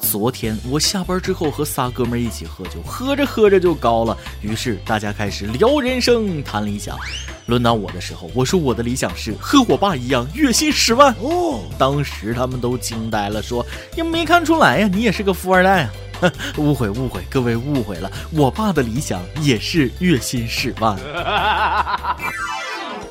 昨天我下班之后和仨哥们一起喝酒，喝着喝着就高了，于是大家开始聊人生、谈理想。轮到我的时候，我说我的理想是和我爸一样，月薪十万。哦，当时他们都惊呆了，说：“也没看出来呀，你也是个富二代啊！”误会误会，各位误会了，我爸的理想也是月薪十万。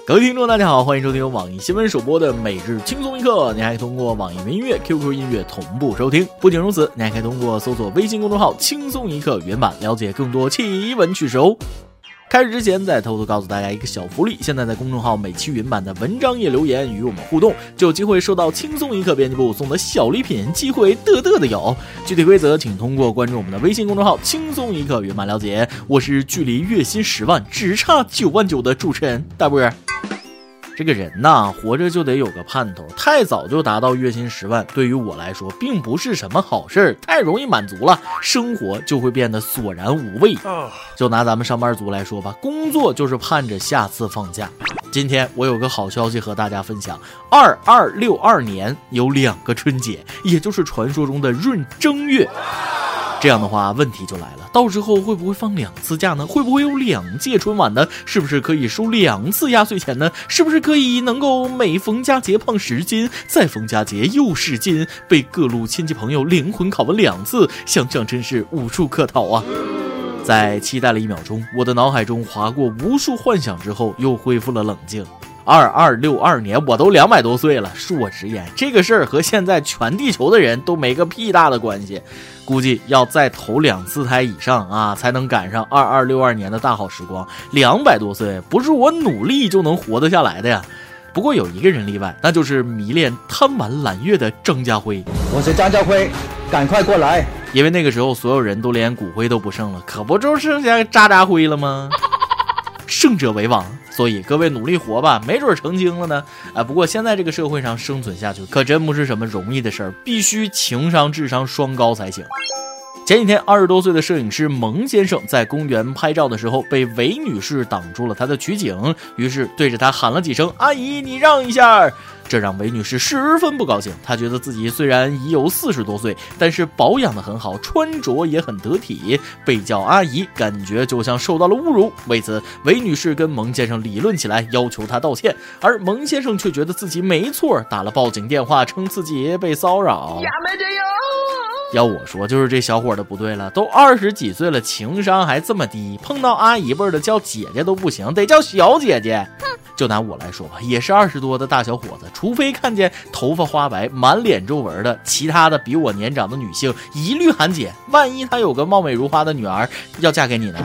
各位听众，大家好，欢迎收听由网易新闻首播的每日轻松一刻。你还可以通过网易云音乐、QQ 音乐同步收听。不仅如此，你还可以通过搜索微信公众号“轻松一刻”原版了解更多奇闻趣事哦。开始之前，再偷偷告诉大家一个小福利：现在在公众号每期云版的文章页留言与我们互动，就有机会收到轻松一刻编辑部送的小礼品，机会得得的有。具体规则请通过关注我们的微信公众号“轻松一刻”云版了解。我是距离月薪十万只差九万九的主持人大波儿。这个人呐，活着就得有个盼头，太早就达到月薪十万，对于我来说并不是什么好事儿，太容易满足了，生活就会变得索然无味。就拿咱们上班族来说吧，工作就是盼着下次放假。今天我有个好消息和大家分享：二二六二年有两个春节，也就是传说中的闰正月。这样的话，问题就来了，到时候会不会放两次假呢？会不会有两届春晚呢？是不是可以收两次压岁钱呢？是不是可以能够每逢佳节胖十斤，再逢佳节又十斤，被各路亲戚朋友灵魂拷问两次？想想真是无处可逃啊！在期待了一秒钟，我的脑海中划过无数幻想之后，又恢复了冷静。二二六二年，我都两百多岁了。恕我直言，这个事儿和现在全地球的人都没个屁大的关系。估计要再投两次胎以上啊，才能赶上二二六二年的大好时光。两百多岁不是我努力就能活得下来的呀。不过有一个人例外，那就是迷恋贪玩揽月的张家辉。我是张家辉，赶快过来，因为那个时候所有人都连骨灰都不剩了，可不就剩下渣渣灰了吗？胜者为王。所以各位努力活吧，没准儿成精了呢。啊，不过现在这个社会上生存下去可真不是什么容易的事儿，必须情商智商双高才行。前几天，二十多岁的摄影师蒙先生在公园拍照的时候，被韦女士挡住了他的取景，于是对着他喊了几声：“阿姨，你让一下。”这让韦女士十分不高兴。她觉得自己虽然已有四十多岁，但是保养的很好，穿着也很得体，被叫阿姨，感觉就像受到了侮辱。为此，韦女士跟蒙先生理论起来，要求他道歉，而蒙先生却觉得自己没错，打了报警电话，称自己被骚扰。要我说，就是这小伙的不对了，都二十几岁了，情商还这么低，碰到阿姨辈的叫姐姐都不行，得叫小姐姐。哼，就拿我来说吧，也是二十多的大小伙子，除非看见头发花白、满脸皱纹的，其他的比我年长的女性一律喊姐。万一她有个貌美如花的女儿要嫁给你呢？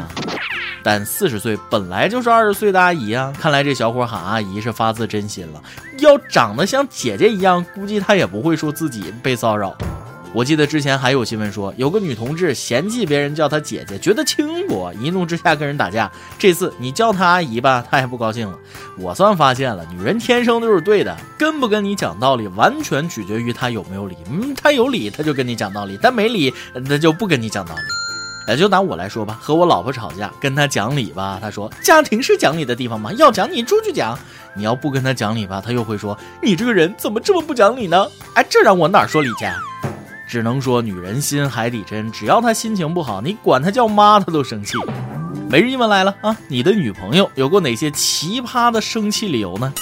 但四十岁本来就是二十岁的阿姨啊，看来这小伙喊阿姨是发自真心了。要长得像姐姐一样，估计他也不会说自己被骚扰。我记得之前还有新闻说，有个女同志嫌弃别人叫她姐姐，觉得轻薄，一怒之下跟人打架。这次你叫她阿姨吧，她也不高兴了。我算发现了，女人天生就是对的，跟不跟你讲道理，完全取决于她有没有理。嗯，她有理，她就跟你讲道理；但没理，那就不跟你讲道理。哎，就拿我来说吧，和我老婆吵架，跟她讲理吧，她说家庭是讲理的地方吗？要讲你出去讲。你要不跟她讲理吧，她又会说你这个人怎么这么不讲理呢？哎，这让我哪说理去？只能说女人心海底针，只要她心情不好，你管她叫妈，她都生气。每日一问来了啊，你的女朋友有过哪些奇葩的生气理由呢？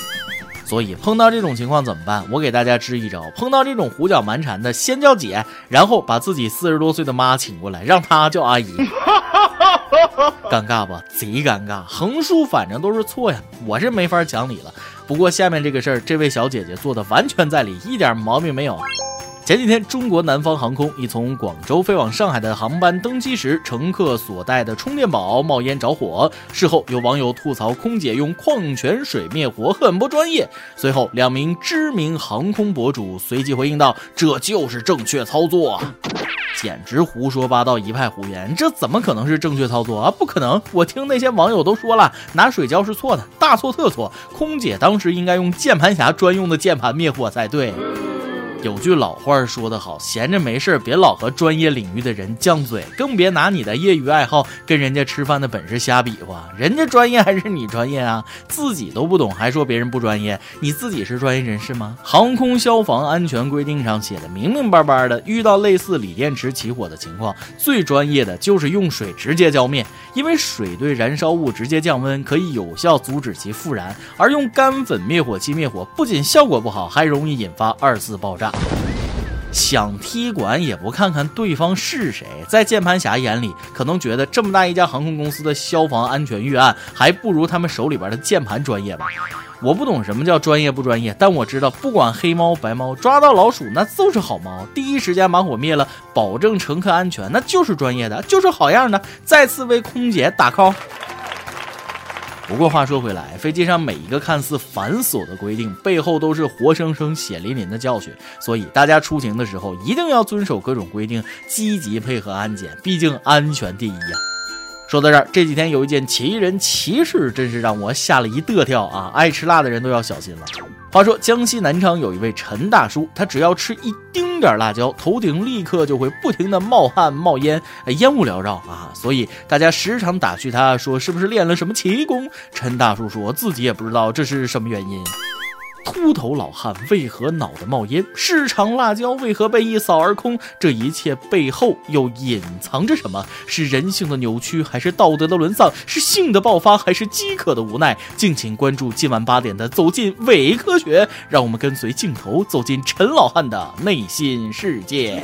所以碰到这种情况怎么办？我给大家支一招：碰到这种胡搅蛮缠的，先叫姐，然后把自己四十多岁的妈请过来，让她叫阿姨。尴尬吧？贼尴尬，横竖反正都是错呀，我是没法讲理了。不过下面这个事儿，这位小姐姐做的完全在理，一点毛病没有。前几天，中国南方航空一从广州飞往上海的航班登机时，乘客所带的充电宝冒烟着火。事后，有网友吐槽空姐用矿泉水灭火很不专业。随后，两名知名航空博主随即回应道：“这就是正确操作。”简直胡说八道，一派胡言。这怎么可能是正确操作啊？不可能！我听那些网友都说了，拿水浇是错的，大错特错。空姐当时应该用键盘侠专用的键盘灭火才对。有句老话说得好，闲着没事别老和专业领域的人犟嘴，更别拿你的业余爱好跟人家吃饭的本事瞎比划。人家专业还是你专业啊？自己都不懂还说别人不专业，你自己是专业人士吗？航空消防安全规定上写的明明白白的，遇到类似锂电池起火的情况，最专业的就是用水直接浇灭，因为水对燃烧物直接降温，可以有效阻止其复燃，而用干粉灭火器灭火不仅效果不好，还容易引发二次爆炸。想踢馆也不看看对方是谁，在键盘侠眼里，可能觉得这么大一家航空公司的消防安全预案，还不如他们手里边的键盘专业吧。我不懂什么叫专业不专业，但我知道，不管黑猫白猫，抓到老鼠那就是好猫，第一时间把火灭了，保证乘客安全，那就是专业的，就是好样的。再次为空姐打 call。不过话说回来，飞机上每一个看似繁琐的规定，背后都是活生生血淋淋的教训。所以大家出行的时候一定要遵守各种规定，积极配合安检，毕竟安全第一呀。说到这儿，这几天有一件奇人奇事，真是让我吓了一得跳啊！爱吃辣的人都要小心了。话说江西南昌有一位陈大叔，他只要吃一丁点辣椒，头顶立刻就会不停的冒汗冒烟，烟雾缭绕啊！所以大家时常打趣他说是不是练了什么奇功？陈大叔说自己也不知道这是什么原因。秃头老汉为何脑袋冒烟？市场辣椒为何被一扫而空？这一切背后又隐藏着什么？是人性的扭曲，还是道德的沦丧？是性的爆发，还是饥渴的无奈？敬请关注今晚八点的《走进伪科学》，让我们跟随镜头走进陈老汉的内心世界。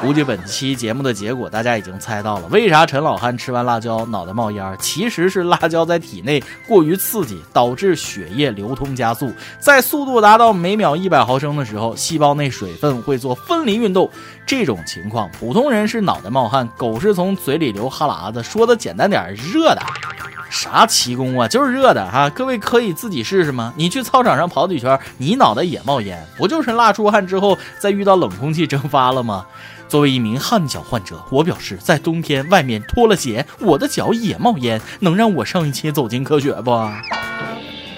估计本期节目的结果大家已经猜到了，为啥陈老汉吃完辣椒脑袋冒烟？其实是辣椒在体内过于刺激，导致血液流通加速，在速度达到每秒一百毫升的时候，细胞内水分会做分离运动。这种情况，普通人是脑袋冒汗，狗是从嘴里流哈喇子。说的简单点，热的。啥奇功啊？就是热的哈！各位可以自己试试吗？你去操场上跑几圈，你脑袋也冒烟，不就是辣出汗之后再遇到冷空气蒸发了吗？作为一名汗脚患者，我表示，在冬天外面脱了鞋，我的脚也冒烟，能让我上一期走进科学不？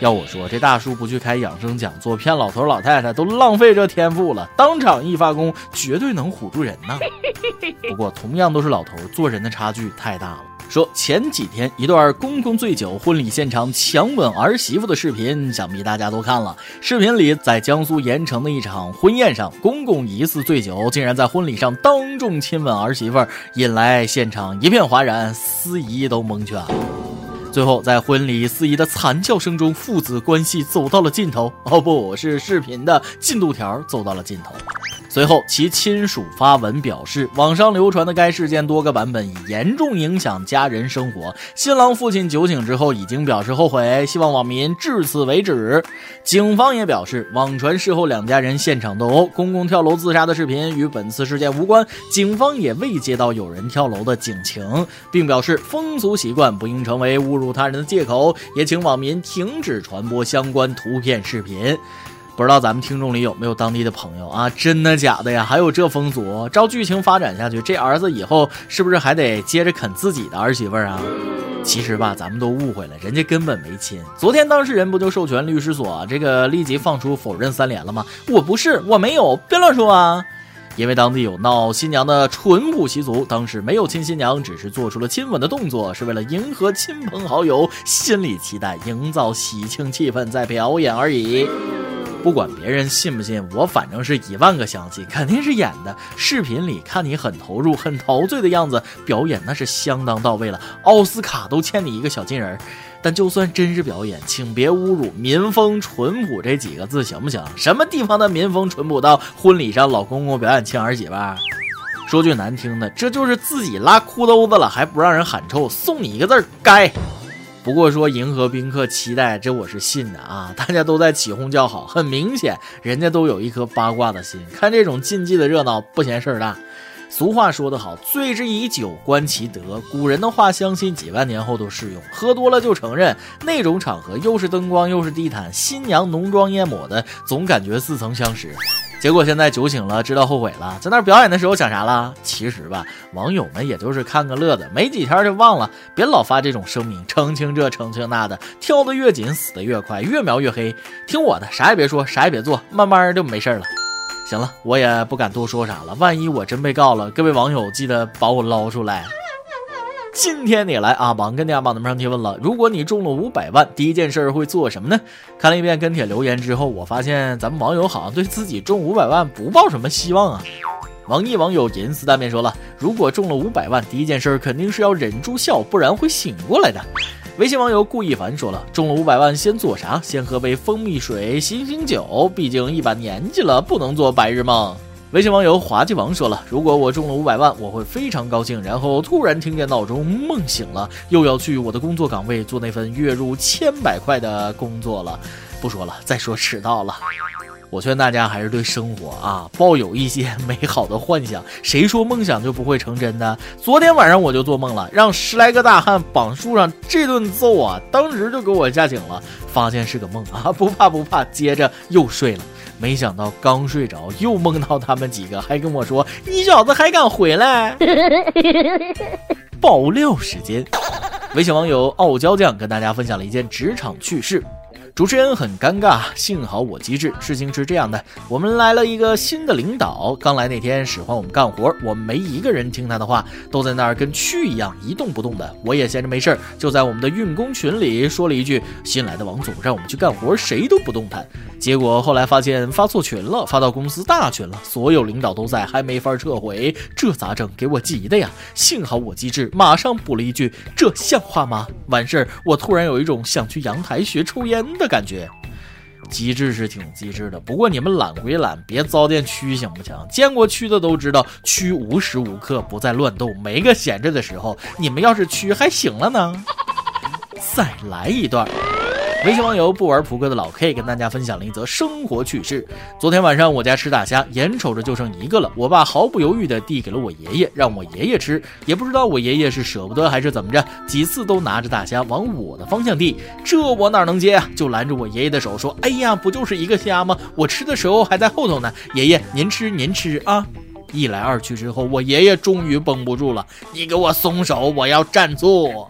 要我说，这大叔不去开养生讲座，骗老头老太太都浪费这天赋了。当场一发功，绝对能唬住人呐。不过，同样都是老头，做人的差距太大了。说前几天一段公公醉酒婚礼现场强吻儿媳妇的视频，想必大家都看了。视频里，在江苏盐城的一场婚宴上，公公疑似醉酒，竟然在婚礼上当众亲吻儿媳妇，引来现场一片哗然，司仪都蒙圈了。最后，在婚礼司仪的惨叫声中，父子关系走到了尽头。哦，不是视频的进度条走到了尽头。随后，其亲属发文表示，网上流传的该事件多个版本已严重影响家人生活。新郎父亲酒醒之后已经表示后悔，希望网民至此为止。警方也表示，网传事后两家人现场斗殴，公公跳楼自杀的视频与本次事件无关。警方也未接到有人跳楼的警情，并表示风俗习惯不应成为侮辱他人的借口，也请网民停止传播相关图片视频。不知道咱们听众里有没有当地的朋友啊？真的假的呀？还有这风俗？照剧情发展下去，这儿子以后是不是还得接着啃自己的儿媳妇儿啊？其实吧，咱们都误会了，人家根本没亲。昨天当事人不就授权律师所这个立即放出否认三连了吗？我不是，我没有，别乱说啊！因为当地有闹新娘的淳朴习俗，当时没有亲新娘，只是做出了亲吻的动作，是为了迎合亲朋好友心里期待，营造喜庆气氛，在表演而已。不管别人信不信，我反正是一万个相信，肯定是演的。视频里看你很投入、很陶醉的样子，表演那是相当到位了，奥斯卡都欠你一个小金人。但就算真是表演，请别侮辱“民风淳朴”这几个字，行不行？什么地方的民风淳朴到婚礼上老公公表演亲儿媳妇？说句难听的，这就是自己拉裤兜子了，还不让人喊臭，送你一个字儿该。不过说迎合宾客期待，这我是信的啊！大家都在起哄叫好，很明显人家都有一颗八卦的心，看这种禁忌的热闹不嫌事儿大。俗话说得好，醉之以酒观其德。古人的话，相信几万年后都适用。喝多了就承认，那种场合又是灯光又是地毯，新娘浓妆艳抹的，总感觉似曾相识。结果现在酒醒了，知道后悔了，在那表演的时候想啥了？其实吧，网友们也就是看个乐子，没几天就忘了。别老发这种声明，澄清这澄清那的，跳得越紧，死得越快，越描越黑。听我的，啥也别说，啥也别做，慢慢就没事了。行了，我也不敢多说啥了，万一我真被告了，各位网友记得把我捞出来。今天你来啊，网跟大家榜子上提问了，如果你中了五百万，第一件事会做什么呢？看了一遍跟帖留言之后，我发现咱们网友好像对自己中五百万不抱什么希望啊。网易网友银丝大面说了，如果中了五百万，第一件事肯定是要忍住笑，不然会醒过来的。微信网友顾一凡说了，中了五百万先做啥？先喝杯蜂蜜水、醒醒酒，毕竟一把年纪了，不能做白日梦。微信网友滑稽王说了，如果我中了五百万，我会非常高兴。然后突然听见闹钟，梦醒了，又要去我的工作岗位做那份月入千百块的工作了。不说了，再说迟到了。我劝大家还是对生活啊抱有一些美好的幻想。谁说梦想就不会成真的？昨天晚上我就做梦了，让十来个大汉绑树上，这顿揍啊，当时就给我吓醒了，发现是个梦啊，不怕不怕，接着又睡了。没想到刚睡着，又梦到他们几个，还跟我说：“你小子还敢回来？” 爆料时间，微信网友傲娇酱跟大家分享了一件职场趣事。主持人很尴尬，幸好我机智。事情是这样的，我们来了一个新的领导，刚来那天使唤我们干活，我们没一个人听他的话，都在那儿跟蛆一样一动不动的。我也闲着没事儿，就在我们的运工群里说了一句：“新来的王总让我们去干活，谁都不动弹。”结果后来发现发错群了，发到公司大群了，所有领导都在，还没法撤回，这咋整？给我急的呀！幸好我机智，马上补了一句：“这像话吗？”完事儿，我突然有一种想去阳台学抽烟的。感觉机智是挺机智的，不过你们懒归懒，别糟践蛆行不行？见过蛆的都知道，蛆无时无刻不在乱动，没个闲着的时候。你们要是蛆还行了呢，再来一段。微信网友不玩扑克的老 K 跟大家分享了一则生活趣事。昨天晚上我家吃大虾，眼瞅着就剩一个了，我爸毫不犹豫地递给了我爷爷，让我爷爷吃。也不知道我爷爷是舍不得还是怎么着，几次都拿着大虾往我的方向递，这我哪能接啊？就拦着我爷爷的手说：“哎呀，不就是一个虾吗？我吃的时候还在后头呢。爷爷您吃您吃啊！”一来二去之后，我爷爷终于绷不住了：“你给我松手，我要占座。”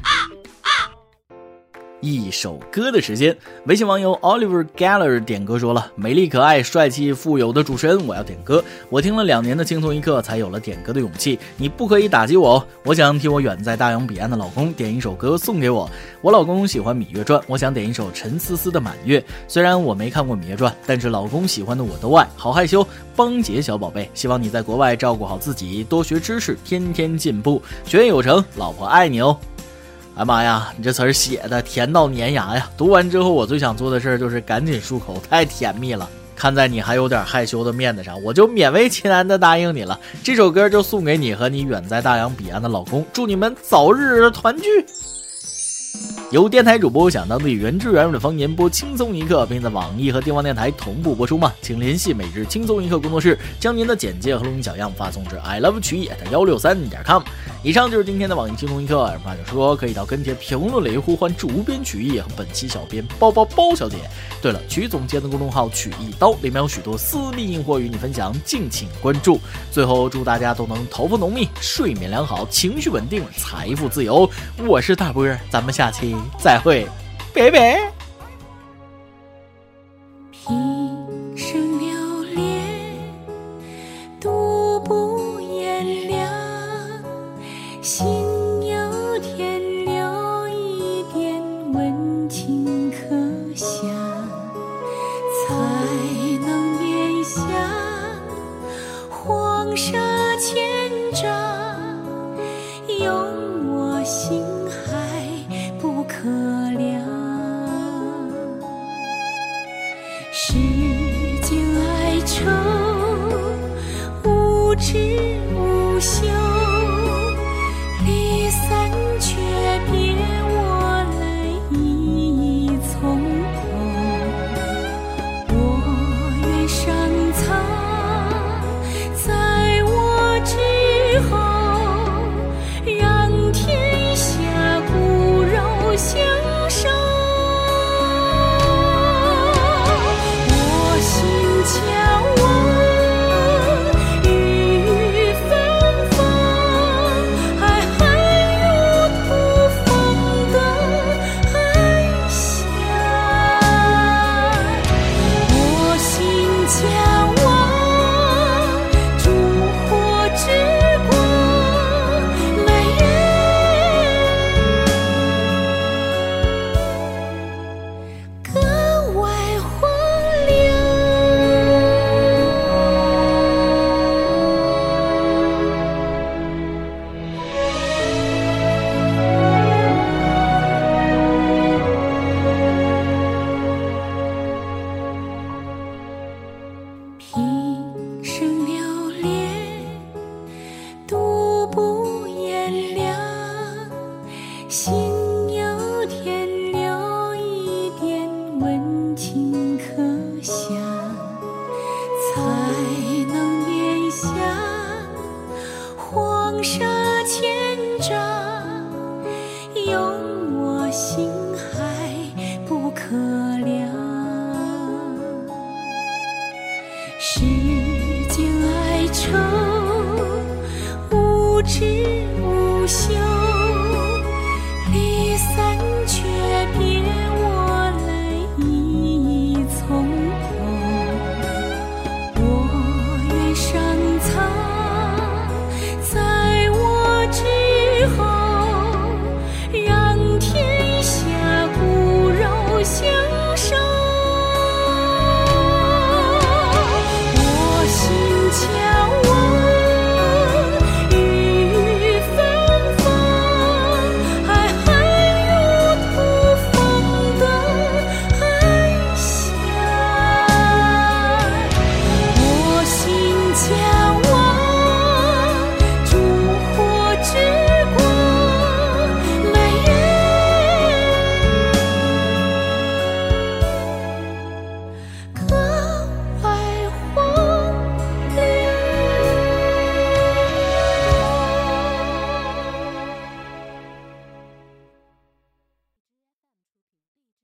一首歌的时间，微信网友 Oliver Geller 点歌说了：“美丽可爱、帅气富有的主持人，我要点歌。我听了两年的轻松一刻，才有了点歌的勇气。你不可以打击我哦，我想替我远在大洋彼岸的老公点一首歌送给我。我老公喜欢《芈月传》，我想点一首陈思思的《满月》。虽然我没看过《芈月传》，但是老公喜欢的我都爱。好害羞，邦杰小宝贝，希望你在国外照顾好自己，多学知识，天天进步，学业有成。老婆爱你哦。”哎妈呀，你这词儿写的甜到粘牙呀！读完之后，我最想做的事儿就是赶紧漱口，太甜蜜了。看在你还有点害羞的面子上，我就勉为其难的答应你了。这首歌就送给你和你远在大洋彼岸的老公，祝你们早日团聚。由电台主播想当地原汁原味的方言播轻松一刻，并在网易和地方电台同步播出吗？请联系每日轻松一刻工作室，将您的简介和录音小样发送至 i love 曲野的幺六三点 com。以上就是今天的网易轻松一刻，发想说可以到跟帖评论里呼唤主编曲艺和本期小编包包包小姐。对了，曲总监的公众号曲一刀里面有许多私密硬货与你分享，敬请关注。最后祝大家都能头发浓密，睡眠良好，情绪稳定，财富自由。我是大波，咱们下期。再会，拜拜。心。